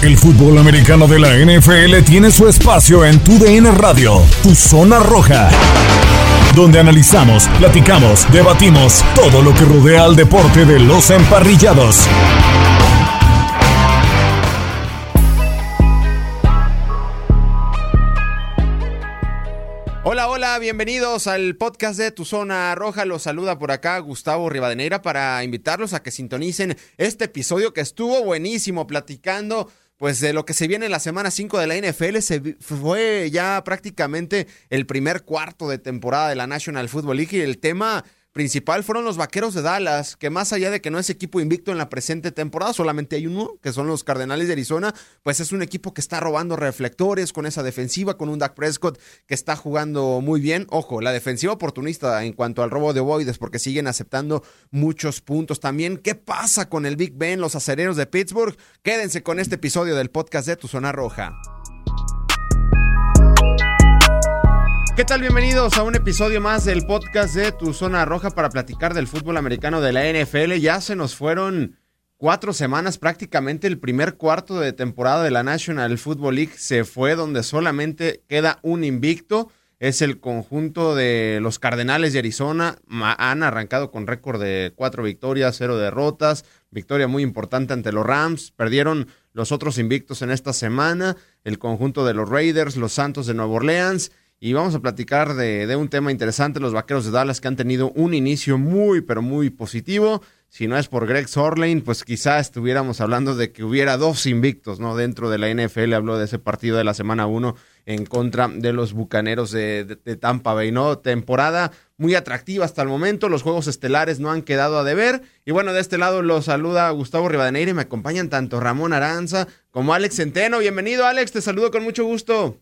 El fútbol americano de la NFL tiene su espacio en Tu DN Radio, Tu Zona Roja, donde analizamos, platicamos, debatimos todo lo que rodea al deporte de los emparrillados. Hola, hola, bienvenidos al podcast de Tu Zona Roja. Los saluda por acá Gustavo Rivadeneira para invitarlos a que sintonicen este episodio que estuvo buenísimo platicando pues de lo que se viene en la semana 5 de la NFL, se fue ya prácticamente el primer cuarto de temporada de la National Football League y el tema principal fueron los Vaqueros de Dallas, que más allá de que no es equipo invicto en la presente temporada, solamente hay uno, que son los Cardenales de Arizona, pues es un equipo que está robando reflectores con esa defensiva, con un Dak Prescott que está jugando muy bien. Ojo, la defensiva oportunista en cuanto al robo de ovoides, porque siguen aceptando muchos puntos. También, ¿qué pasa con el Big Ben, los acereros de Pittsburgh? Quédense con este episodio del podcast de Tu Zona Roja. ¿Qué tal? Bienvenidos a un episodio más del podcast de Tu Zona Roja para platicar del fútbol americano de la NFL. Ya se nos fueron cuatro semanas, prácticamente el primer cuarto de temporada de la National Football League se fue donde solamente queda un invicto. Es el conjunto de los Cardenales de Arizona. Han arrancado con récord de cuatro victorias, cero derrotas. Victoria muy importante ante los Rams. Perdieron los otros invictos en esta semana. El conjunto de los Raiders, los Santos de Nueva Orleans y vamos a platicar de, un tema interesante, los Vaqueros de Dallas que han tenido un inicio muy, pero muy positivo. Si no es por Greg Sorlane, pues quizá estuviéramos hablando de que hubiera dos invictos, ¿no? Dentro de la NFL habló de ese partido de la semana 1 en contra de los Bucaneros de, Tampa Bay, ¿no? Temporada muy atractiva hasta el momento, los juegos estelares no han quedado a deber. Y bueno, de este lado los saluda Gustavo Rivadeneira y me acompañan tanto Ramón Aranza como Alex Centeno. Bienvenido Alex, te saludo con mucho gusto.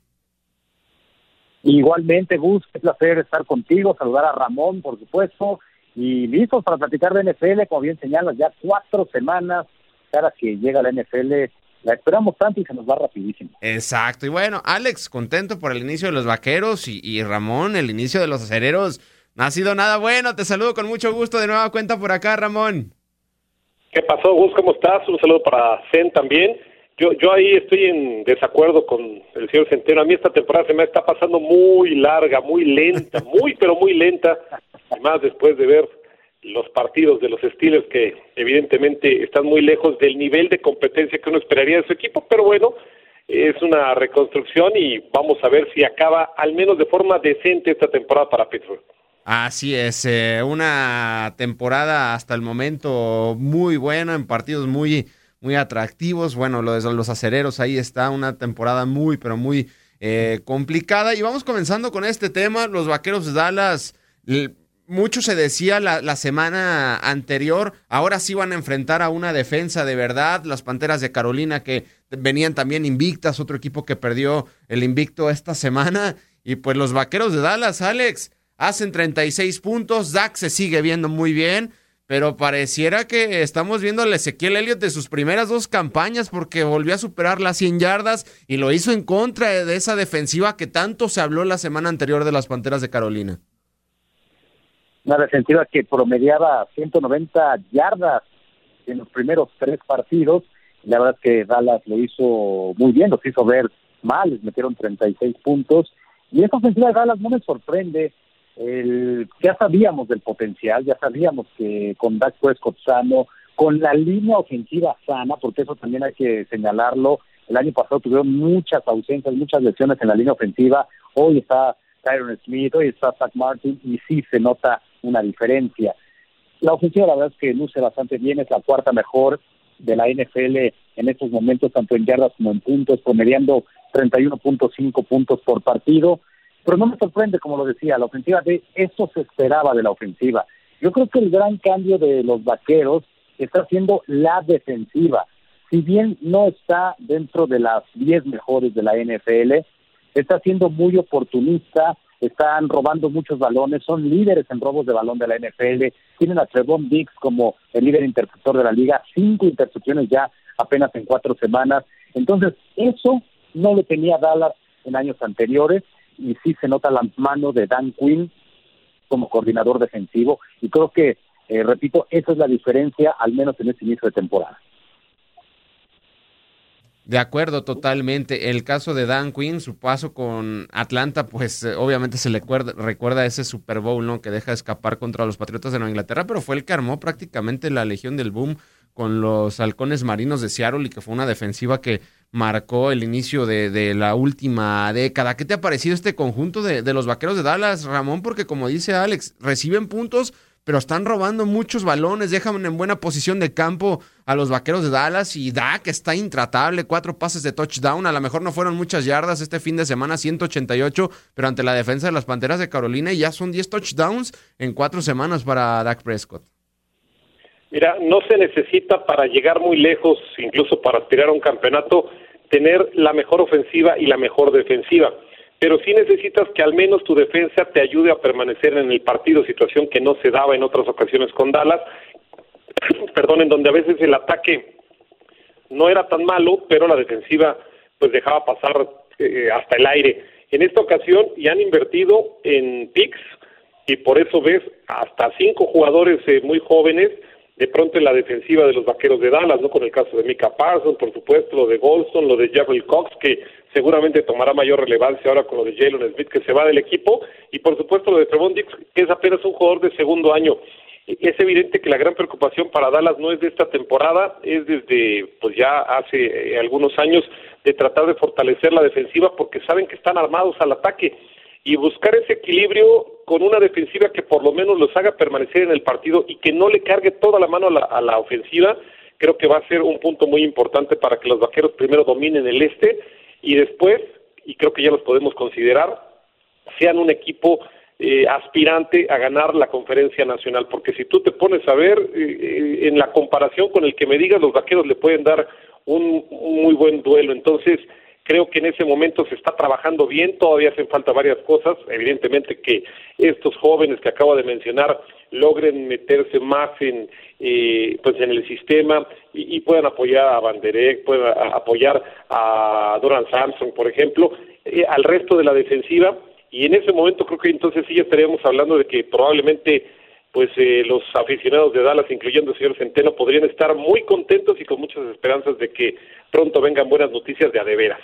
Igualmente, Gus, qué placer estar contigo, saludar a Ramón, por supuesto, y listos para platicar de NFL, como bien señalas, ya cuatro semanas, cada que llega la NFL, la esperamos tanto y se nos va rapidísimo. Exacto, y bueno, Alex, contento por el inicio de los vaqueros y, y Ramón, el inicio de los acereros, no ha sido nada bueno, te saludo con mucho gusto de nueva cuenta por acá, Ramón. ¿Qué pasó, Gus? ¿Cómo estás? Un saludo para Zen también. Yo, yo ahí estoy en desacuerdo con el señor Centeno. A mí esta temporada se me está pasando muy larga, muy lenta, muy, pero muy lenta. Además, después de ver los partidos de los Steelers que evidentemente están muy lejos del nivel de competencia que uno esperaría de su equipo, pero bueno, es una reconstrucción y vamos a ver si acaba al menos de forma decente esta temporada para Pittsburgh. Así es, eh, una temporada hasta el momento muy buena en partidos muy muy atractivos. Bueno, lo de los acereros, ahí está una temporada muy, pero muy eh, complicada. Y vamos comenzando con este tema. Los vaqueros de Dallas, mucho se decía la, la, semana anterior, ahora sí van a enfrentar a una defensa de verdad. Las Panteras de Carolina que venían también invictas, otro equipo que perdió el invicto esta semana. Y pues los vaqueros de Dallas, Alex, hacen 36 puntos. Dak se sigue viendo muy bien pero pareciera que estamos viendo al Ezequiel Elliott de sus primeras dos campañas porque volvió a superar las 100 yardas y lo hizo en contra de esa defensiva que tanto se habló la semana anterior de las Panteras de Carolina. Una defensiva que promediaba 190 yardas en los primeros tres partidos. La verdad es que Dallas lo hizo muy bien, los hizo ver mal, les metieron 36 puntos. Y esa ofensiva de Dallas no me sorprende el, ya sabíamos del potencial, ya sabíamos que con Dak Prescott sano, con la línea ofensiva sana, porque eso también hay que señalarlo, el año pasado tuvieron muchas ausencias, muchas lesiones en la línea ofensiva, hoy está Tyron Smith, hoy está Zach Martin, y sí se nota una diferencia. La ofensiva la verdad es que luce bastante bien, es la cuarta mejor de la NFL en estos momentos, tanto en yardas como en puntos, promediando 31.5 puntos por partido. Pero no me sorprende, como lo decía, la ofensiva de eso se esperaba de la ofensiva. Yo creo que el gran cambio de los vaqueros está siendo la defensiva. si bien no está dentro de las 10 mejores de la NFL, está siendo muy oportunista, están robando muchos balones, son líderes en robos de balón de la NFL, tienen a Trevon Diggs como el líder interceptor de la liga, cinco intercepciones ya apenas en cuatro semanas. Entonces, eso no lo tenía Dallas en años anteriores y sí se nota la mano de Dan Quinn como coordinador defensivo y creo que, eh, repito, esa es la diferencia, al menos en este inicio de temporada. De acuerdo, totalmente. El caso de Dan Quinn, su paso con Atlanta, pues eh, obviamente se le recuerda, ese Super Bowl, ¿no? Que deja escapar contra los Patriotas de Nueva Inglaterra, pero fue el que armó prácticamente la Legión del Boom con los halcones marinos de Seattle y que fue una defensiva que marcó el inicio de, la última década. ¿Qué te ha parecido este conjunto de, de los vaqueros de Dallas, Ramón? Porque como dice Alex, reciben puntos, pero están robando muchos balones, dejan en buena posición de campo a los vaqueros de Dallas y Dak está intratable, cuatro pases de touchdown, a lo mejor no fueron muchas yardas este fin de semana, 188, pero ante la defensa de las Panteras de Carolina ya son 10 touchdowns en cuatro semanas para Dak Prescott. Mira, no se necesita para llegar muy lejos, incluso para aspirar a un campeonato, tener la mejor ofensiva y la mejor defensiva pero sí necesitas que al menos tu defensa te ayude a permanecer en el partido, situación que no se daba en otras ocasiones con Dallas, perdón, en donde a veces el ataque no era tan malo, pero la defensiva pues dejaba pasar eh, hasta el aire. En esta ocasión ya han invertido en picks y por eso ves hasta cinco jugadores eh, muy jóvenes de pronto en la defensiva de los vaqueros de Dallas, ¿no? Con el caso de Mika Parsons, por supuesto, lo de Golston, lo de Javel Cox, que seguramente tomará mayor relevancia ahora con lo de Jalen Smith, que se va del equipo, y por supuesto lo de Trevon Dix, que es apenas un jugador de segundo año. Es evidente que la gran preocupación para Dallas no es de esta temporada, es desde pues ya hace eh, algunos años de tratar de fortalecer la defensiva porque saben que están armados al ataque y buscar ese equilibrio con una defensiva que por lo menos los haga permanecer en el partido y que no le cargue toda la mano a la, ofensiva, creo que va a ser un punto muy importante para que los vaqueros primero dominen el este y después, y creo que ya los podemos considerar, sean un equipo eh, aspirante a ganar la conferencia nacional, porque si tú te pones a ver eh, eh, en la comparación con el que me digas, los vaqueros le pueden dar un muy buen duelo, entonces Creo que en ese momento se está trabajando bien, todavía hacen falta varias cosas, evidentemente que estos jóvenes que acabo de mencionar logren meterse más en eh, pues en el sistema y, puedan apoyar a Banderek, puedan apoyar a Doran Samson, por ejemplo, eh, al resto de la defensiva y en ese momento creo que entonces sí estaríamos hablando de que probablemente pues eh, los aficionados de Dallas, incluyendo el señor Centeno, podrían estar muy contentos y con muchas esperanzas de que pronto vengan buenas noticias de adeveras.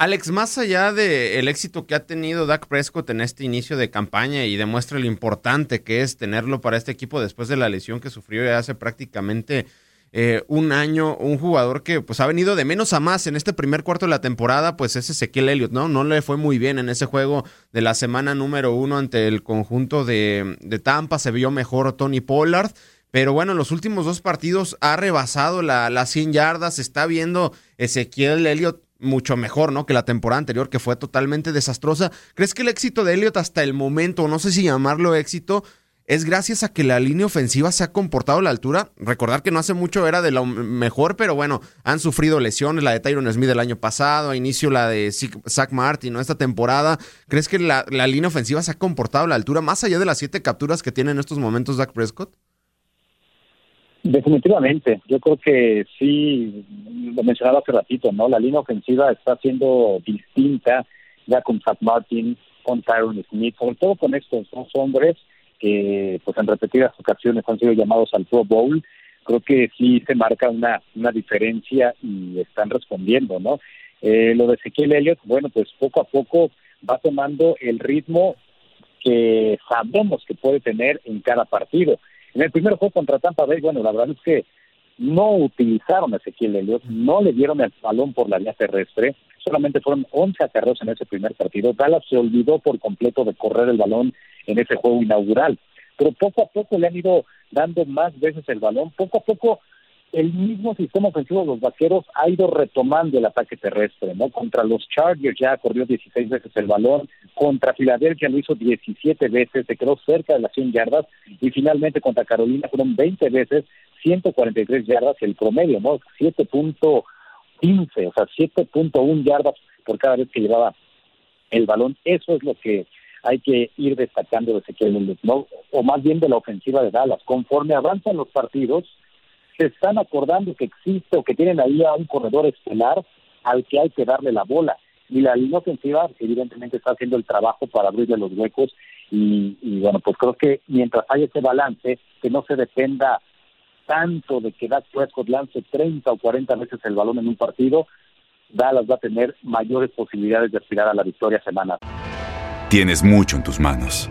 Alex, más allá del éxito que ha tenido Dak Prescott en este inicio de campaña y demuestra lo importante que es tenerlo para este equipo después de la lesión que sufrió hace prácticamente eh, un año, un jugador que pues ha venido de menos a más en este primer cuarto de la temporada, pues es Ezequiel Elliott, ¿no? No le fue muy bien en ese juego de la semana número uno ante el conjunto de, de Tampa, se vio mejor Tony Pollard. Pero bueno, en los últimos dos partidos ha rebasado las la 100 yardas. Está viendo Ezequiel Elliott mucho mejor, ¿no? Que la temporada anterior, que fue totalmente desastrosa. ¿Crees que el éxito de Elliot hasta el momento, no sé si llamarlo éxito, es gracias a que la línea ofensiva se ha comportado a la altura? Recordar que no hace mucho era de lo mejor, pero bueno, han sufrido lesiones, la de Tyron Smith el año pasado, a inicio la de Zach Martin, ¿no? Esta temporada. ¿Crees que la, la línea ofensiva se ha comportado a la altura, más allá de las siete capturas que tiene en estos momentos Dak Prescott? Definitivamente, yo creo que sí, lo mencionaba hace ratito, ¿no? La línea ofensiva está siendo distinta ya con Zach Martin, con Tyron Smith, sobre todo con estos dos hombres que pues en repetidas ocasiones han sido llamados al Pro Bowl. Creo que sí se marca una, una diferencia y están respondiendo, ¿no? Eh, lo de Ezequiel Elliott, bueno, pues poco a poco va tomando el ritmo que sabemos que puede tener en cada partido. En el primer juego contra Tampa Bay, bueno, la verdad es que no utilizaron a Ezequiel Elliott, no le dieron el balón por la vía terrestre, solamente fueron 11 acarreos en ese primer partido. Dallas se olvidó por completo de correr el balón en ese juego inaugural, pero poco a poco le han ido dando más veces el balón, poco a poco el mismo sistema ofensivo de los vaqueros ha ido retomando el ataque terrestre, ¿no? Contra los Chargers ya corrió 16 veces el balón, contra Filadelfia lo hizo 17 veces, se quedó cerca de las 100 yardas, y finalmente contra Carolina fueron 20 veces, 143 yardas el promedio, ¿no? 7.15, o sea, 7.1 yardas por cada vez que llevaba el balón. Eso es lo que hay que ir destacando de Ezequiel ¿no? O más bien de la ofensiva de Dallas. Conforme avanzan los partidos, se están acordando que existe o que tienen ahí a un corredor estelar al que hay que darle la bola. Y la línea ofensiva evidentemente está haciendo el trabajo para abrirle los huecos y, bueno, pues creo que mientras haya ese balance, que no se dependa tanto de que Dak Prescott lance 30 o 40 veces el balón en un partido, Dallas va a tener mayores posibilidades de aspirar a la victoria semana. Tienes mucho en tus manos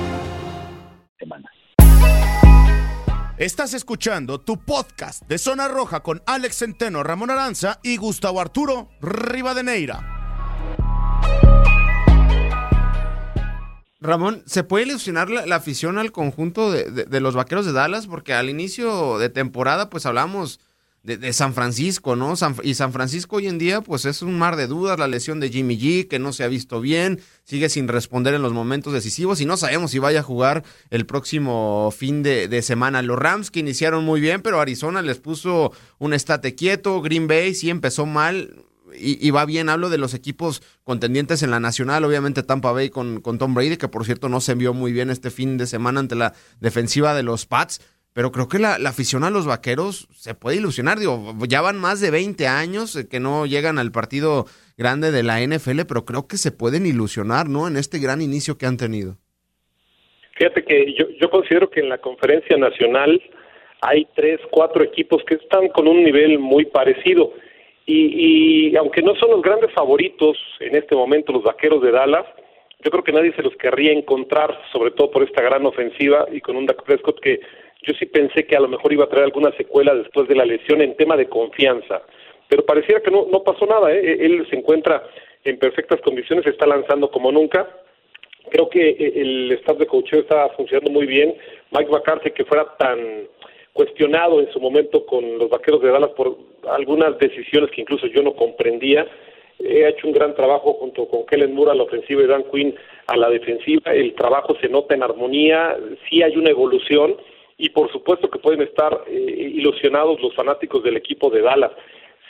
Estás escuchando tu podcast de Zona Roja con Alex Centeno, Ramón Aranza y Gustavo Arturo Rivadeneira. Ramón, ¿se puede ilusionar la, afición al conjunto de, de, los vaqueros de Dallas? Porque al inicio de temporada, pues hablamos de, San Francisco, ¿no? y San Francisco hoy en día, pues es un mar de dudas, la lesión de Jimmy G, que no se ha visto bien, sigue sin responder en los momentos decisivos y no sabemos si vaya a jugar el próximo fin de, semana. Los Rams que iniciaron muy bien, pero Arizona les puso un estate quieto, Green Bay sí empezó mal. Y, va bien, hablo de los equipos contendientes en la nacional, obviamente Tampa Bay con, con Tom Brady, que por cierto no se envió muy bien este fin de semana ante la defensiva de los Pats, pero creo que la, afición a los vaqueros se puede ilusionar. Digo, ya van más de 20 años eh, que no llegan al partido grande de la NFL, pero creo que se pueden ilusionar, ¿no? En este gran inicio que han tenido. Fíjate que yo, yo considero que en la conferencia nacional hay tres, cuatro equipos que están con un nivel muy parecido. Y, y aunque no son los grandes favoritos en este momento los vaqueros de Dallas, yo creo que nadie se los querría encontrar, sobre todo por esta gran ofensiva y con un Dak Prescott que yo sí pensé que a lo mejor iba a traer alguna secuela después de la lesión en tema de confianza, pero pareciera que no, no pasó nada. ¿eh? Él se encuentra en perfectas condiciones, está lanzando como nunca. Creo que eh, el staff de coaching está funcionando muy bien. Mike McCarthy, que fuera tan cuestionado en su momento con los vaqueros de Dallas por algunas decisiones que incluso yo no comprendía, ha hecho un gran trabajo junto con Kellen Moore a la ofensiva y Dan Quinn a la defensiva. El trabajo se nota en armonía, sí hay una evolución y por supuesto que pueden estar eh, ilusionados los fanáticos del equipo de Dallas.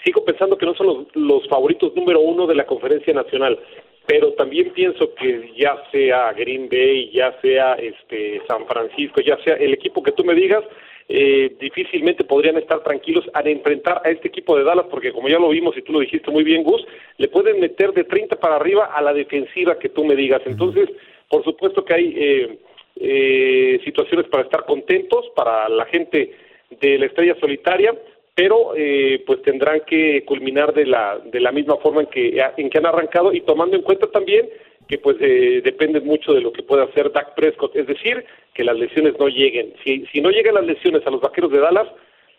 Sigo pensando que no son los, favoritos número uno de la conferencia nacional, pero también pienso que ya sea Green Bay, ya sea este San Francisco, ya sea el equipo que tú me digas, eh, difícilmente podrían estar tranquilos al enfrentar a este equipo de Dallas, porque como ya lo vimos y tú lo dijiste muy bien, Gus, le pueden meter de 30 para arriba a la defensiva que tú me digas. Entonces, por supuesto que hay eh, eh, situaciones para estar contentos para la gente de la estrella solitaria, pero eh, pues tendrán que culminar de la de la misma forma en que en que han arrancado y tomando en cuenta también que pues eh, depende mucho de lo que pueda hacer Dak Prescott, es decir, que las lesiones no lleguen. Si si no llegan las lesiones a los Vaqueros de Dallas,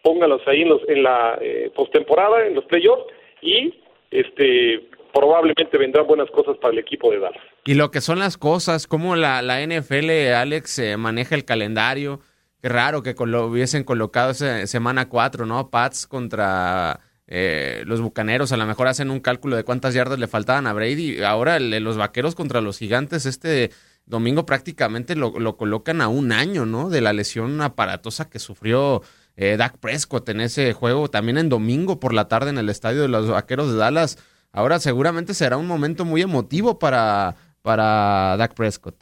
pónganlos ahí en los en la eh, postemporada, en los playoffs y este probablemente vendrán buenas cosas para el equipo de Dallas. Y lo que son las cosas, cómo la, la NFL, Alex, eh, maneja el calendario. Qué raro que lo hubiesen colocado esa semana 4, ¿no? Pats contra eh, los Bucaneros. A lo mejor hacen un cálculo de cuántas yardas le faltaban a Brady. Ahora los Vaqueros contra los Gigantes este domingo prácticamente lo, lo, colocan a un año, ¿no? De la lesión aparatosa que sufrió eh, Dak Prescott en ese juego. También en domingo por la tarde en el estadio de los Vaqueros de Dallas Ahora seguramente será un momento muy emotivo para, para Dak Prescott.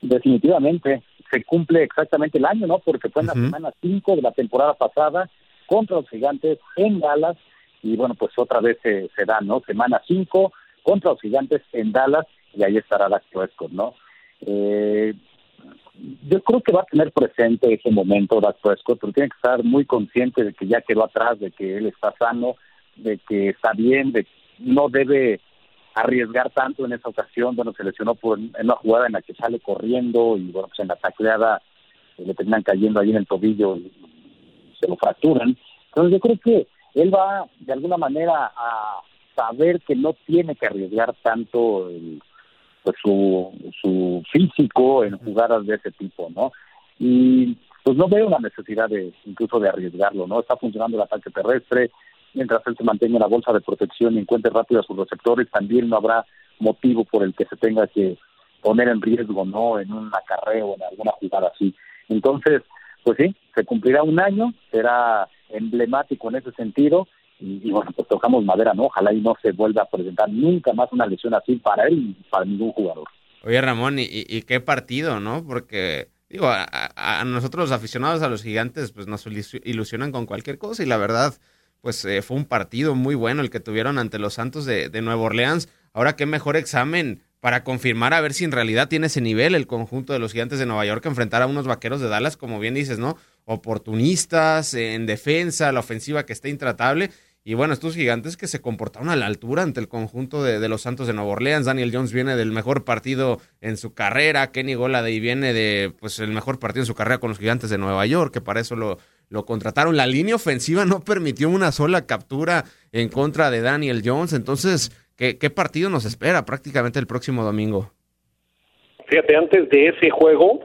Definitivamente, se cumple exactamente el año, ¿no? Porque fue en la semana 5 de la temporada pasada contra los gigantes en Dallas y bueno, pues otra vez se, se da, ¿no? Semana 5 contra los gigantes en Dallas y ahí estará Dak Prescott, ¿no? Eh, yo creo que va a tener presente ese momento Dak Prescott, pero tiene que estar muy consciente de que ya quedó atrás, de que él está sano, de que está bien, de no debe arriesgar tanto en esa ocasión, bueno, se lesionó por en una jugada en la que sale corriendo y bueno, pues en la tacleada eh, le terminan cayendo ahí en el tobillo y se lo fracturan. Entonces yo creo que él va de alguna manera a saber que no tiene que arriesgar tanto pues, su, su físico en jugadas de ese tipo, ¿no? Y pues no veo la necesidad de incluso de arriesgarlo, ¿no? Está funcionando el ataque terrestre, mientras él se mantenga en la bolsa de protección y encuentre rápido a sus receptores, también no habrá motivo por el que se tenga que poner en riesgo, ¿no? En un acarreo, en alguna jugada así. Entonces, pues sí, se cumplirá un año, será emblemático en ese sentido, y, bueno, pues tocamos madera, ¿no? Ojalá y no se vuelva a presentar nunca más una lesión así para él y para ningún jugador. Oye, Ramón, ¿y, y qué partido, no? Porque digo, a, nosotros los aficionados a los gigantes, pues nos ilusionan con cualquier cosa y la verdad, pues eh, fue un partido muy bueno el que tuvieron ante los Santos de, de Nueva Orleans. Ahora qué mejor examen para confirmar a ver si en realidad tiene ese nivel el conjunto de los gigantes de Nueva York que enfrentar a unos vaqueros de Dallas, como bien dices, ¿no? Oportunistas, en defensa, la ofensiva que está intratable y bueno, estos gigantes que se comportaron a la altura ante el conjunto de, los Santos de Nueva Orleans. Daniel Jones viene del mejor partido en su carrera. Kenny Golade viene de pues el mejor partido en su carrera con los gigantes de Nueva York, que para eso lo, lo contrataron. La línea ofensiva no permitió una sola captura en contra de Daniel Jones. Entonces, ¿qué, qué partido nos espera prácticamente el próximo domingo? Fíjate, antes de ese juego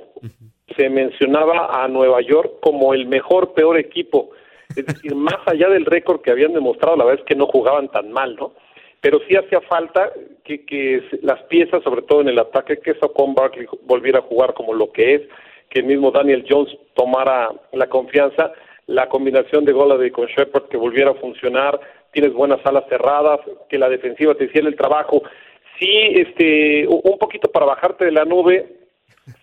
se mencionaba a Nueva York como el mejor, peor equipo es decir, más allá del récord que habían demostrado, la verdad es que no jugaban tan mal, ¿no? Pero sí hacía falta que, que las piezas, sobre todo en el ataque, que con Barkley volviera a jugar como lo que es, que el mismo Daniel Jones tomara la confianza, la combinación de Golade con Shepard que volviera a funcionar, tienes buenas alas cerradas, que la defensiva te hiciera el trabajo. Sí, este, un poquito para bajarte de la nube,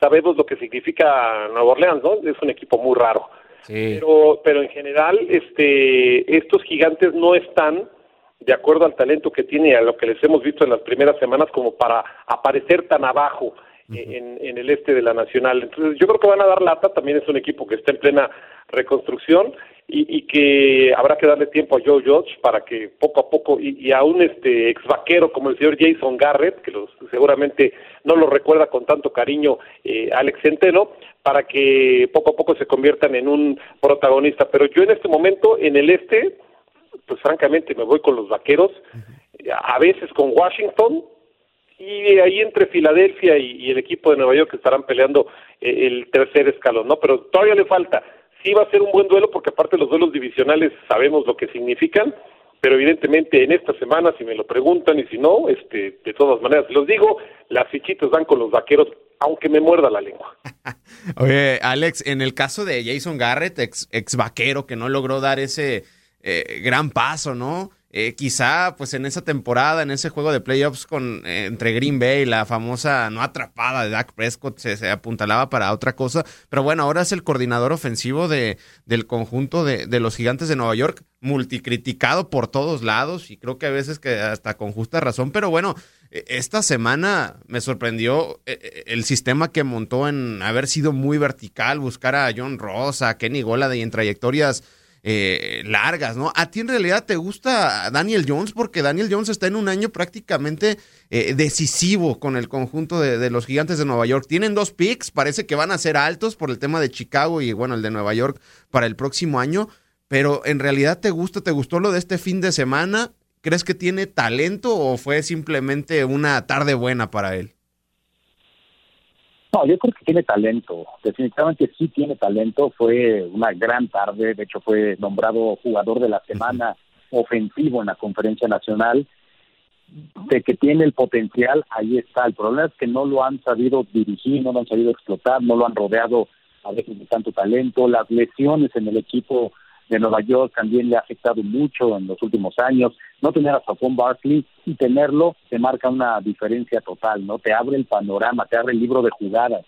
sabemos lo que significa Nueva Orleans, ¿no? Es un equipo muy raro pero, pero en general, este, estos gigantes no están de acuerdo al talento que tiene, a lo que les hemos visto en las primeras semanas, como para aparecer tan abajo en, en, el este de la Nacional. Entonces, yo creo que van a dar lata. También es un equipo que está en plena reconstrucción y, y que habrá que darle tiempo a Joe Judge para que poco a poco, y, a un este, ex vaquero como el señor Jason Garrett, que los, seguramente no lo recuerda con tanto cariño eh, Alex Centeno, para que poco a poco se conviertan en un protagonista. Pero yo en este momento, en el este, pues francamente me voy con los vaqueros, a veces con Washington, y ahí entre Filadelfia y, el equipo de Nueva York estarán peleando eh, el tercer escalón, ¿no? Pero todavía le falta. Sí va a ser un buen duelo porque aparte los duelos divisionales sabemos lo que significan, pero evidentemente en esta semana, si me lo preguntan y si no, este, de todas maneras, los digo, las fichitas dan con los vaqueros aunque me muerda la lengua. Oye, Alex, en el caso de Jason Garrett, ex, ex vaquero, que no logró dar ese eh, gran paso, ¿no? Eh, quizá, pues en esa temporada, en ese juego de playoffs con, eh, entre Green Bay, la famosa no atrapada de Dak Prescott, se, apuntalaba para otra cosa. Pero bueno, ahora es el coordinador ofensivo de, del conjunto de, de, los gigantes de Nueva York, multicriticado por todos lados y creo que a veces que hasta con justa razón. Pero bueno, e, esta semana me sorprendió e, e, el sistema que montó en haber sido muy vertical, buscar a John Ross, a Kenny Golade y en trayectorias eh, largas, ¿no? ¿A ti en realidad te gusta Daniel Jones? Porque Daniel Jones está en un año prácticamente eh, decisivo con el conjunto de, los gigantes de Nueva York. Tienen dos picks, parece que van a ser altos por el tema de Chicago y bueno, el de Nueva York para el próximo año. Pero en realidad te gusta, te gustó lo de este fin de semana. ¿Crees que tiene talento o fue simplemente una tarde buena para él? No, yo creo que tiene talento. Definitivamente sí tiene talento. Fue una gran tarde. De hecho, fue nombrado jugador de la semana ofensivo en la conferencia nacional. De que tiene el potencial, ahí está. El problema es que no lo han sabido dirigir, no lo han sabido explotar, no lo han rodeado a veces de tanto talento. Las lesiones en el equipo de Nueva York también le ha afectado mucho en los últimos años. No tener a Saquon Barkley y tenerlo te marca una diferencia total, ¿no? Te abre el panorama, te abre el libro de jugadas,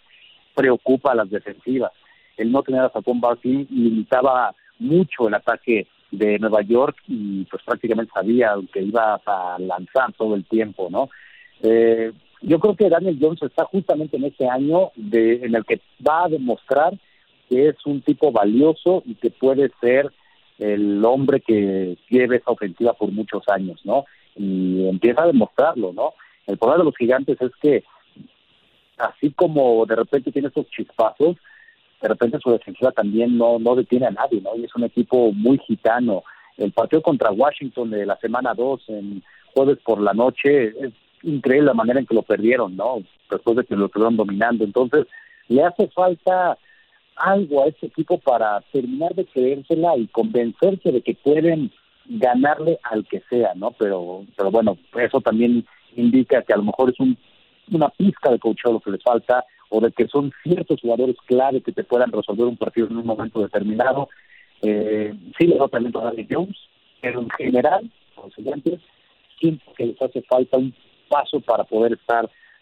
preocupa a las defensivas. El no tener a Saquon Barkley limitaba mucho el ataque de Nueva York y pues prácticamente sabía que iba a lanzar todo el tiempo, ¿no? Eh, yo creo que Daniel Jones está justamente en ese año de, en el que va a demostrar que es un tipo valioso y que puede ser el hombre que lleve esa ofensiva por muchos años, ¿no? Y empieza a demostrarlo, ¿no? El problema de los gigantes es que así como de repente tiene esos chispazos, de repente su defensiva también no, no detiene a nadie, ¿no? Y es un equipo muy gitano. El partido contra Washington de la semana 2 en jueves por la noche, es increíble la manera en que lo perdieron, ¿no? Después de que lo estuvieron dominando. Entonces, le hace falta algo a ese equipo para terminar de creérsela y convencerse de que pueden ganarle al que sea, ¿no? Pero, pero bueno, eso también indica que a lo mejor es un, una pista de coach lo que les falta o de que son ciertos jugadores clave que te puedan resolver un partido en un momento determinado. Eh, sí le doy talento a Daniel Jones, pero en general, los siguientes, siento que les hace falta un paso para poder estar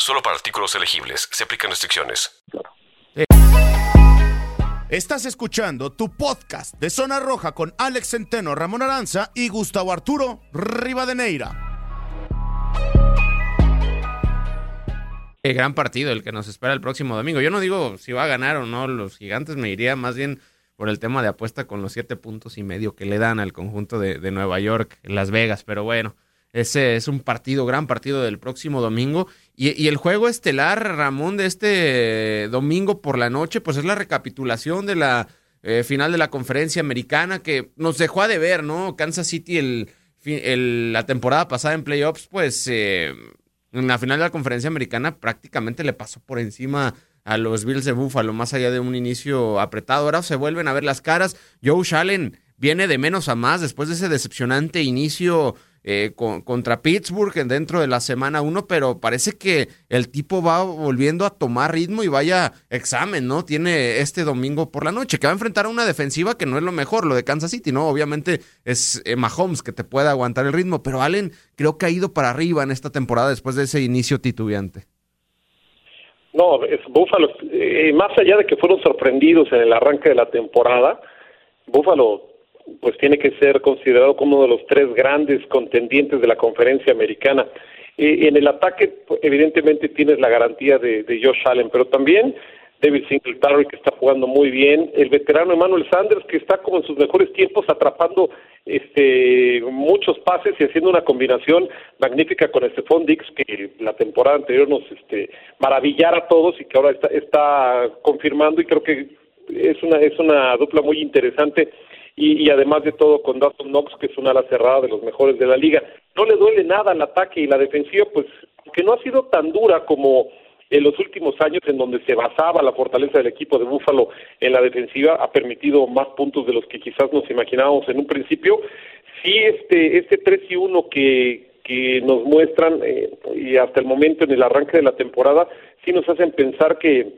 Solo para artículos elegibles. Se aplican restricciones. Estás escuchando tu podcast de Zona Roja con Alex Centeno, Ramón Aranza y Gustavo Arturo Rivadeneira. Qué gran partido el que nos espera el próximo domingo. Yo no digo si va a ganar o no los gigantes, me iría más bien por el tema de apuesta con los siete puntos y medio que le dan al conjunto de, de Nueva York, Las Vegas, pero bueno. Ese es un partido, gran partido del próximo domingo. Y, el juego estelar, Ramón, de este domingo por la noche, pues es la recapitulación de la eh, final de la conferencia americana que nos dejó a deber, ¿no? Kansas City el, la temporada pasada en playoffs, pues eh, en la final de la conferencia americana prácticamente le pasó por encima a los Bills de Buffalo, más allá de un inicio apretado. Ahora se vuelven a ver las caras. Joe Shallen viene de menos a más después de ese decepcionante inicio eh, contra Pittsburgh dentro de la semana 1, pero parece que el tipo va volviendo a tomar ritmo y vaya examen, ¿no? Tiene este domingo por la noche, que va a enfrentar a una defensiva que no es lo mejor, lo de Kansas City, ¿no? Obviamente es eh, Mahomes que te puede aguantar el ritmo, pero Allen creo que ha ido para arriba en esta temporada después de ese inicio titubeante. No, Búfalo, eh, más allá de que fueron sorprendidos en el arranque de la temporada, Búfalo pues tiene que ser considerado como uno de los tres grandes contendientes de la conferencia americana. Eh, en el ataque, pues, evidentemente, tienes la garantía de, Josh Allen, pero también David Singletary, que está jugando muy bien, el veterano Emmanuel Sanders, que está como en sus mejores tiempos atrapando este muchos pases y haciendo una combinación magnífica con Stephon Dix, que la temporada anterior nos este, maravillara a todos y que ahora está, está confirmando y creo que es una, es una dupla muy interesante y, además de todo con Dawson Knox, que es una ala cerrada de los mejores de la liga. No le duele nada al ataque y la defensiva, pues que no ha sido tan dura como en los últimos años en donde se basaba la fortaleza del equipo de Búfalo en la defensiva ha permitido más puntos de los que quizás nos imaginábamos en un principio. Sí, este, este 3 y 1 que, que nos muestran eh, y hasta el momento en el arranque de la temporada sí nos hacen pensar que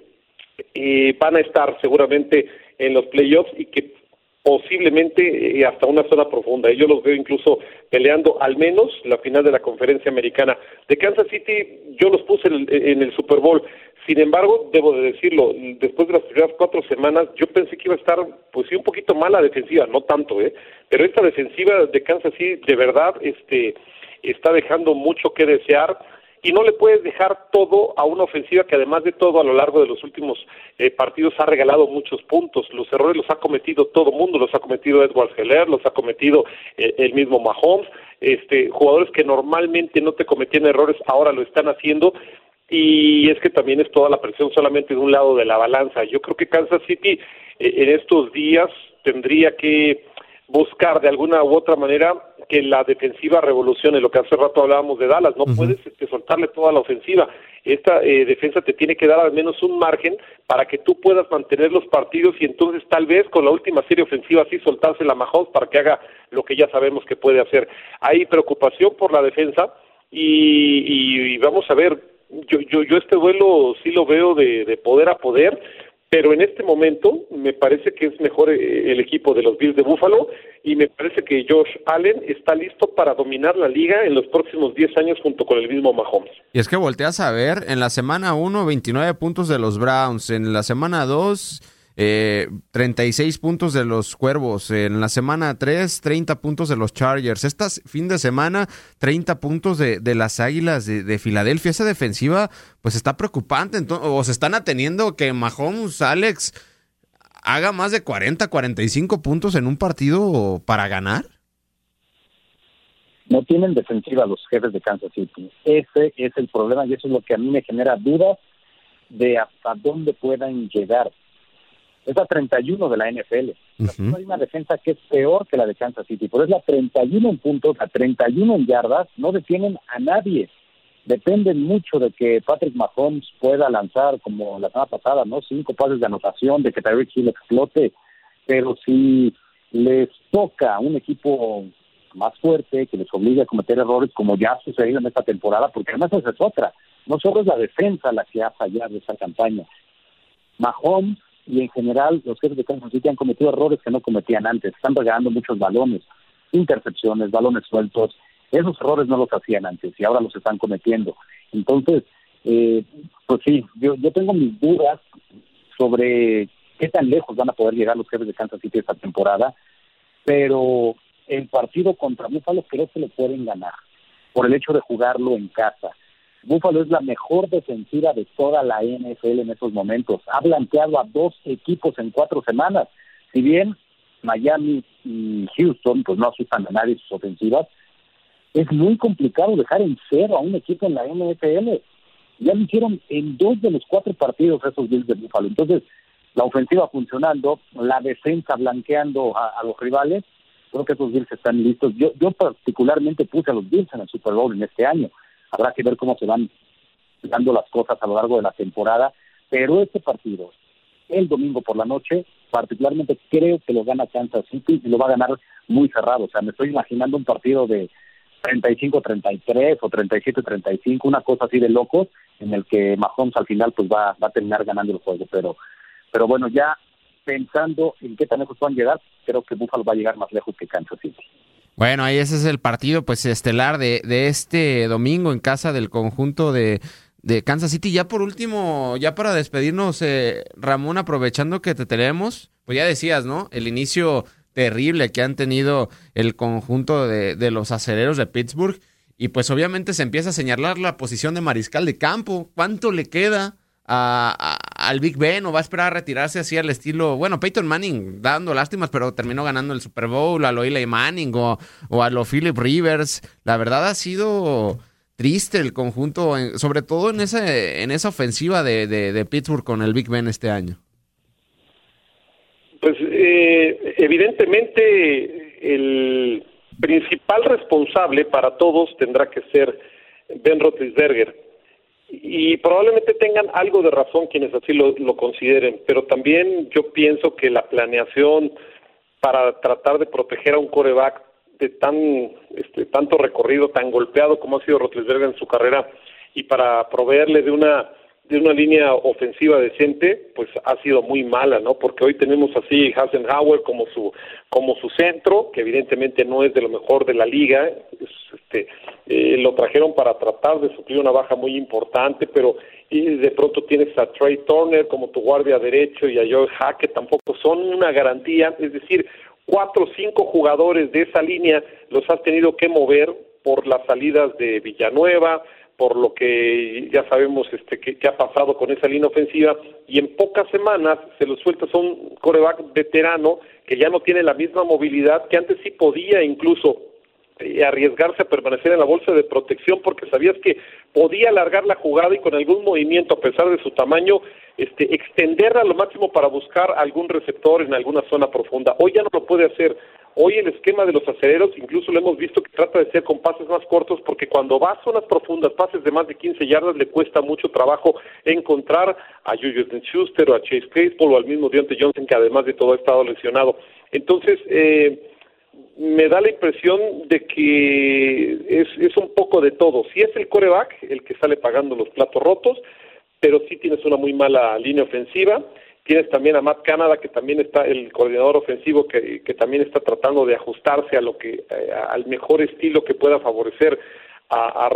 eh, van a estar seguramente en los playoffs y que posiblemente eh, hasta una zona profunda. Yo los veo incluso peleando al menos la final de la conferencia americana. De Kansas City yo los puse en el, Super Bowl. Sin embargo, debo de decirlo, después de las primeras cuatro semanas, yo pensé que iba a estar, pues sí, un poquito mala defensiva, no tanto, ¿eh? Pero esta defensiva de Kansas City, de verdad, este, está dejando mucho que desear y no le puedes dejar todo a una ofensiva que además de todo a lo largo de los últimos eh, partidos ha regalado muchos puntos. Los errores los ha cometido todo mundo, los ha cometido Edward Heller, los ha cometido eh, el mismo Mahomes, este, jugadores que normalmente no te cometían errores ahora lo están haciendo y es que también es toda la presión solamente de un lado de la balanza. Yo creo que Kansas City eh, en estos días tendría que buscar de alguna u otra manera que la defensiva revolucione, lo que hace rato hablábamos de Dallas, no puedes este, soltarle toda la ofensiva, esta eh, defensa te tiene que dar al menos un margen para que tú puedas mantener los partidos y entonces tal vez con la última serie ofensiva así soltarse la Mahomes para que haga lo que ya sabemos que puede hacer. Hay preocupación por la defensa y, vamos a ver, yo, yo, yo este duelo sí lo veo de, de poder a poder, pero en este momento me parece que es mejor eh, el equipo de los Bills de Buffalo y me parece que Josh Allen está listo para dominar la liga en los próximos 10 años junto con el mismo Mahomes. Y es que volteas a ver, en la semana 1, 29 puntos de los Browns, en la semana 2 eh, 36 puntos de los Cuervos. En la semana 3, 30 puntos de los Chargers. Este fin de semana, 30 puntos de, de las Águilas de, Filadelfia. Esa defensiva, pues está preocupante. Entonces, o se están ateniendo que Mahomes, Alex, haga más de 40, 45 puntos en un partido para ganar. No tienen defensiva los jefes de Kansas City. Ese es el problema y eso es lo que a mí me genera dudas de hasta dónde puedan llegar es la 31 de la NFL. Hay una defensa que es peor que la de Kansas City, pero es la 31 en puntos, la 31 en yardas, no detienen a nadie. Dependen mucho de que Patrick Mahomes pueda lanzar, como la semana pasada, ¿no? Cinco pases de anotación, de que Tyreek Hill explote, pero si les toca a un equipo más fuerte, que les obliga a cometer errores, como ya ha sucedido en esta temporada, porque además esa es otra. No solo es la defensa la que ha fallado esa campaña. Mahomes y en general los jefes de Kansas City han cometido errores que no cometían antes. Están regalando muchos balones, intercepciones, balones sueltos. Esos errores no los hacían antes y ahora los están cometiendo. Entonces, eh, pues sí, yo, yo tengo mis dudas sobre qué tan lejos van a poder llegar los jefes de Kansas City esta temporada, pero el partido contra Buffalo creo que lo pueden ganar por el hecho de jugarlo en casa. Búfalo es la mejor defensiva de toda la NFL en estos momentos. Ha blanqueado a dos equipos en cuatro semanas. Si bien Miami y Houston pues no asustan a nadie sus ofensivas, es muy complicado dejar en cero a un equipo en la NFL. Ya lo hicieron en dos de los cuatro partidos esos Bills de Búfalo. Entonces, la ofensiva funcionando, la defensa blanqueando a, los rivales, creo que esos Bills están listos. Yo, yo particularmente puse a los Bills en el Super Bowl en este año. Habrá que ver cómo se van dando las cosas a lo largo de la temporada, pero este partido, el domingo por la noche, particularmente creo que lo gana Kansas City y lo va a ganar muy cerrado. O sea, me estoy imaginando un partido de 35-33 o 37-35, una cosa así de locos, en el que Mahomes al final pues va, va a terminar ganando el juego. Pero, pero bueno, ya pensando en qué tan lejos van a llegar, creo que Buffalo va a llegar más lejos que Kansas City. Bueno, ahí ese es el partido pues estelar de, de este domingo en casa del conjunto de, de Kansas City. Ya por último, ya para despedirnos, eh, Ramón, aprovechando que te tenemos, pues ya decías, ¿no? El inicio terrible que han tenido el conjunto de, de los aceleros de Pittsburgh. Y pues obviamente se empieza a señalar la posición de mariscal de campo. ¿Cuánto le queda? Al Big Ben o va a esperar a retirarse así al estilo, bueno, Peyton Manning dando lástimas, pero terminó ganando el Super Bowl, a lo Eli Manning o, a lo Philip Rivers. La verdad ha sido triste el conjunto, sobre todo en esa, en esa ofensiva de, de, Pittsburgh con el Big Ben este año. Pues eh, evidentemente el principal responsable para todos tendrá que ser Ben Roethlisberger y probablemente tengan algo de razón quienes así lo, lo consideren, pero también yo pienso que la planeación para tratar de proteger a un coreback de tan este, tanto recorrido, tan golpeado como ha sido Rotlisberger en su carrera y para proveerle de una de una línea ofensiva decente, pues ha sido muy mala, ¿no? Porque hoy tenemos así Hasenhauer como su como su centro, que evidentemente no es de lo mejor de la liga, este, eh, lo trajeron para tratar de suplir una baja muy importante, pero y de pronto tienes a Trey Turner como tu guardia derecho y a Joe Hack, que tampoco son una garantía, es decir, cuatro o cinco jugadores de esa línea los has tenido que mover por las salidas de Villanueva, por lo que ya sabemos este, que, ha pasado con esa línea ofensiva, y en pocas semanas se lo sueltas a un coreback veterano que ya no tiene la misma movilidad, que antes sí podía incluso eh, arriesgarse a permanecer en la bolsa de protección porque sabías que podía alargar la jugada y con algún movimiento, a pesar de su tamaño, este, extenderla a lo máximo para buscar algún receptor en alguna zona profunda. Hoy ya no lo puede hacer. Hoy el esquema de los aceleros, incluso lo hemos visto que trata de ser con pases más cortos, porque cuando va a zonas profundas, pases de más de 15 yardas, le cuesta mucho trabajo encontrar a Julius Schuster o a Chase Claypool o al mismo Deontay Johnson, que además de todo ha estado lesionado. Entonces, eh, me da la impresión de que es, es un poco de todo. Si es el coreback el que sale pagando los platos rotos, pero sí tienes una muy mala línea ofensiva Tienes también a Matt Canada, que también está el coordinador ofensivo, que, también está tratando de ajustarse a lo que, eh, al mejor estilo que pueda favorecer a, a.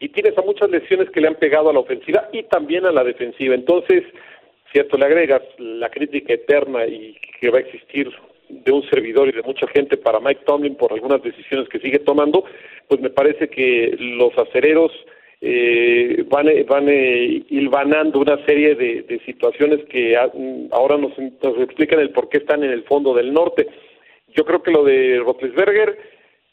Y tienes a muchas lesiones que le han pegado a la ofensiva y también a la defensiva. Entonces, cierto, le agregas la crítica eterna y que va a existir de un servidor y de mucha gente para Mike Tomlin por algunas decisiones que sigue tomando, pues me parece que los acereros eh, van, van eh, hilvanando una serie de, situaciones que ahora nos, explican el por qué están en el fondo del norte. Yo creo que lo de Roethlisberger,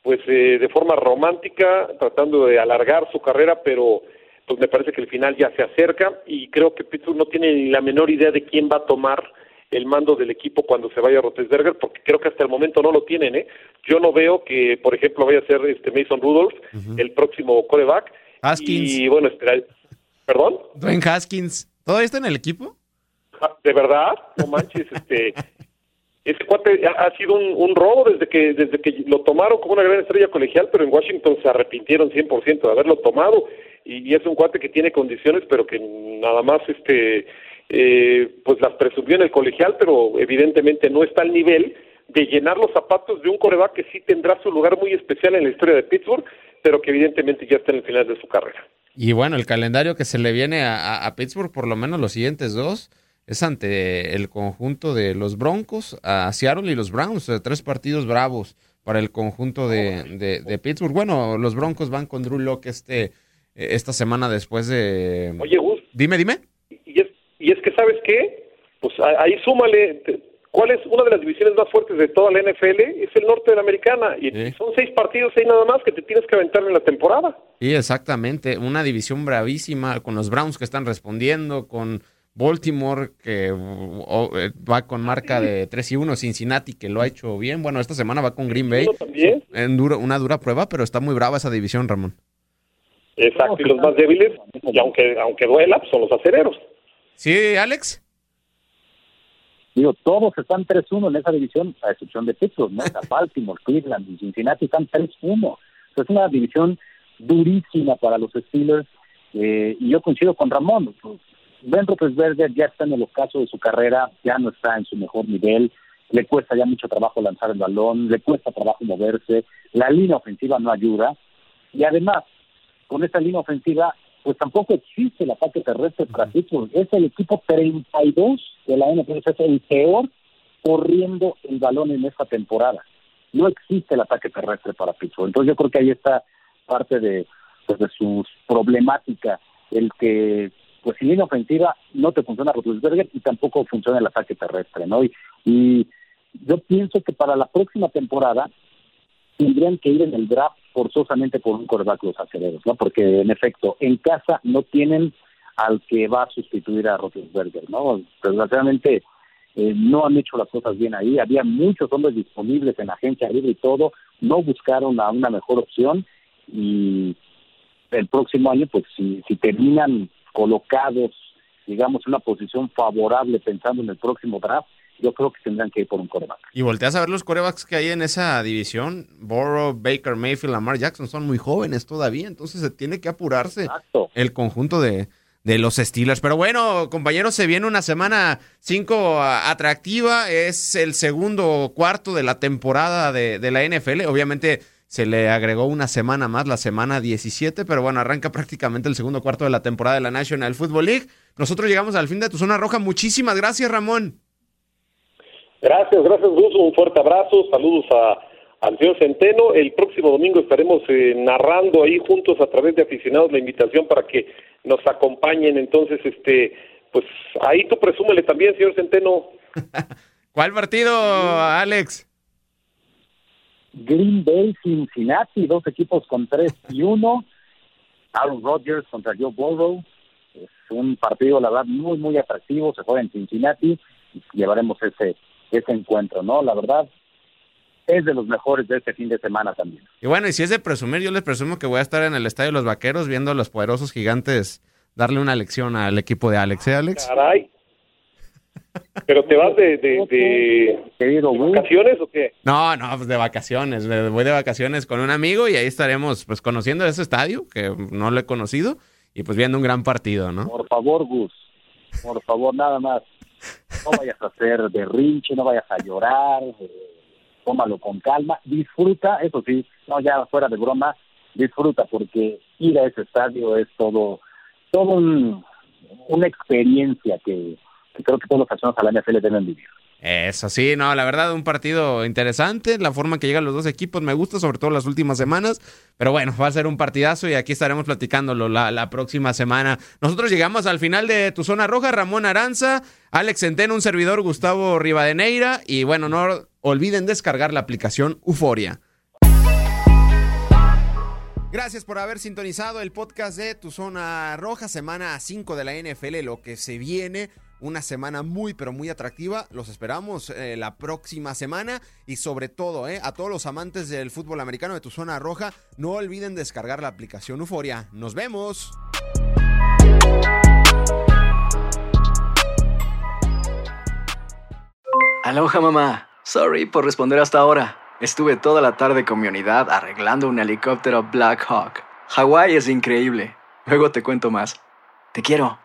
pues eh, de forma romántica, tratando de alargar su carrera, pero pues me parece que el final ya se acerca y creo que Pittsburgh no tiene ni la menor idea de quién va a tomar el mando del equipo cuando se vaya a Rotesberger, porque creo que hasta el momento no lo tienen, ¿eh? Yo no veo que, por ejemplo, vaya a ser este Mason Rudolph el próximo coreback. Haskins. Y bueno, esperar. ¿Perdón? Dwayne Haskins. ¿Todo está en el equipo? Ah, ¿De verdad? No manches, este... Ese cuate ha, sido un, robo desde que desde que lo tomaron como una gran estrella colegial, pero en Washington se arrepintieron 100% de haberlo tomado y, y, es un cuate que tiene condiciones, pero que nada más este eh, pues las presumió en el colegial, pero evidentemente no está al nivel de llenar los zapatos de un coreback que sí tendrá su lugar muy especial en la historia de Pittsburgh, pero que evidentemente ya está en el final de su carrera. Y bueno, el calendario que se le viene a, Pittsburgh, por lo menos los siguientes dos, es ante el conjunto de los Broncos, a Seattle y los Browns, tres partidos bravos para el conjunto de, de, Pittsburgh. Bueno, los Broncos van con Drew Locke este, esta semana después de... Oye, Gus. Dime, dime. Y es que, ¿sabes qué? Pues ahí súmale, ¿cuál es una de las divisiones más fuertes de toda la NFL? Es el norte de la americana. Y son seis partidos ahí nada más que te tienes que aventar en la temporada. Sí, exactamente. Una división bravísima con los Browns que están respondiendo, con Baltimore que va con marca de 3 y 1, Cincinnati que lo ha hecho bien. Bueno, esta semana va con Green Bay. En duro, una dura prueba, pero está muy brava esa división, Ramón. Exacto, y los más débiles, y aunque, aunque duela, pues son los acereros. Sí, Alex. Digo, todos están 3-1 en esa división, a excepción de Pittsburgh, ¿no? Baltimore, Cleveland y Cincinnati están 3-1. Es una división durísima para los Steelers. Eh, y yo coincido con Ramón. Pues, ben Roethlisberger ya está en el ocaso de su carrera, ya no está en su mejor nivel. Le cuesta ya mucho trabajo lanzar el balón, le cuesta trabajo moverse. La línea ofensiva no ayuda. Y además, con esta línea ofensiva pues tampoco existe el ataque terrestre para Pittsburgh. Es el equipo 32 de la NFL, es el peor corriendo el balón en esta temporada. No existe el ataque terrestre para Pittsburgh. Entonces yo creo que ahí está parte de, pues, de sus problemáticas, el que pues sin línea ofensiva no te funciona Roethlisberger y tampoco funciona el ataque terrestre, ¿no? Y yo pienso que para la próxima temporada tendrían que ir en el draft forzosamente por un coreback los aceleros, ¿no? Porque en efecto, en casa no tienen al que va a sustituir a Roethlisberger, ¿no? Desgraciadamente eh, no han hecho las cosas bien ahí, había muchos hombres disponibles en la agencia libre y todo, no buscaron a una mejor opción y el próximo año, pues si, si terminan colocados, digamos, en una posición favorable pensando en el próximo draft, yo creo que tendrán que ir por un coreback. Y volteas a ver los corebacks que hay en esa división. Burrow, Baker, Mayfield, Lamar Jackson son muy jóvenes todavía, entonces se tiene que apurarse el conjunto de, de los Steelers. Pero bueno, compañeros, se viene una semana 5 atractiva. Es el segundo cuarto de la temporada de, de, la NFL. Obviamente se le agregó una semana más, la semana 17, pero bueno, arranca prácticamente el segundo cuarto de la temporada de la National Football League. Nosotros llegamos al fin de tu zona roja. Muchísimas gracias, Ramón. Gracias, gracias Gus, un fuerte abrazo, saludos a, al señor Centeno. El próximo domingo estaremos eh, narrando ahí juntos a través de aficionados la invitación para que nos acompañen. Entonces, este, pues ahí tú presúmele también, señor Centeno. ¿Cuál partido, Alex? Green Bay, Cincinnati, dos equipos con 3 y 1. Aaron Rodgers contra Joe Burrow. Es un partido, la verdad, muy, muy atractivo. Se juega en Cincinnati. Llevaremos ese ese encuentro, ¿no? La verdad, es de los mejores de este fin de semana también. Y bueno, y si es de presumir, yo les presumo que voy a estar en el Estadio de los Vaqueros viendo a los poderosos gigantes darle una lección al equipo de Alex, ¿eh, Alex? Caray. ¿Pero te vas de, de, vacaciones o qué? No, no, pues de vacaciones. Voy de vacaciones con un amigo y ahí estaremos pues conociendo ese estadio, que no lo he conocido, y pues viendo un gran partido, ¿no? Por favor, Gus. Por favor, nada más. No vayas a hacer berrinche, no vayas a llorar, eh, tómalo con calma, disfruta, eso sí, no ya fuera de broma, disfruta porque ir a ese estadio es todo, todo una experiencia que, que creo que todos los aficionados a la NFL deben vivir. Eso sí, no, la verdad, un partido interesante. La forma que llegan los dos equipos me gusta, sobre todo las últimas semanas. Pero bueno, va a ser un partidazo y aquí estaremos platicándolo la, la próxima semana. Nosotros llegamos al final de tu zona roja. Ramón Aranza, Alex Centeno, un servidor, Gustavo Rivadeneira. Y bueno, no olviden descargar la aplicación Euforia. Gracias por haber sintonizado el podcast de Tu Zona Roja, semana 5 de la NFL, lo que se viene una semana muy pero muy atractiva. Los esperamos eh, la próxima semana y sobre todo eh, a todos los amantes del fútbol americano de tu zona roja, no olviden descargar la aplicación Euforia. Nos vemos. Aloha mamá. Sorry por responder hasta ahora. Estuve toda la tarde con mi unidad arreglando un helicóptero Black Hawk. Hawái es increíble. Luego te cuento más. Te quiero.